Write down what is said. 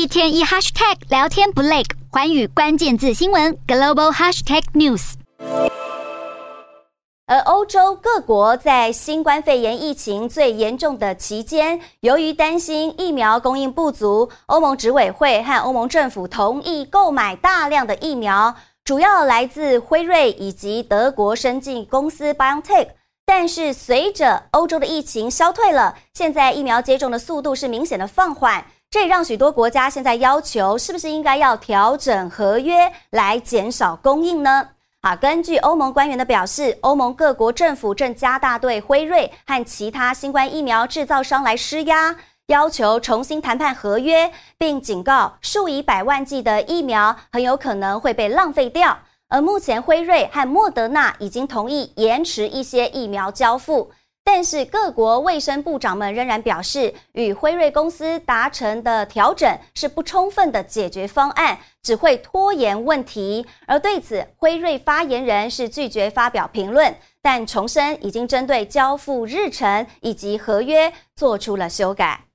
一天一 hashtag 聊天不累，寰宇关键字新闻 global hashtag news。而欧洲各国在新冠肺炎疫情最严重的期间，由于担心疫苗供应不足，欧盟执委会和欧盟政府同意购买大量的疫苗，主要来自辉瑞以及德国生技公司 BioNTech。但是随着欧洲的疫情消退了，现在疫苗接种的速度是明显的放缓，这也让许多国家现在要求，是不是应该要调整合约来减少供应呢？啊，根据欧盟官员的表示，欧盟各国政府正加大对辉瑞和其他新冠疫苗制造商来施压，要求重新谈判合约，并警告数以百万计的疫苗很有可能会被浪费掉。而目前辉瑞和莫德纳已经同意延迟一些疫苗交付。但是各国卫生部长们仍然表示，与辉瑞公司达成的调整是不充分的解决方案，只会拖延问题。而对此，辉瑞发言人是拒绝发表评论，但重申已经针对交付日程以及合约做出了修改。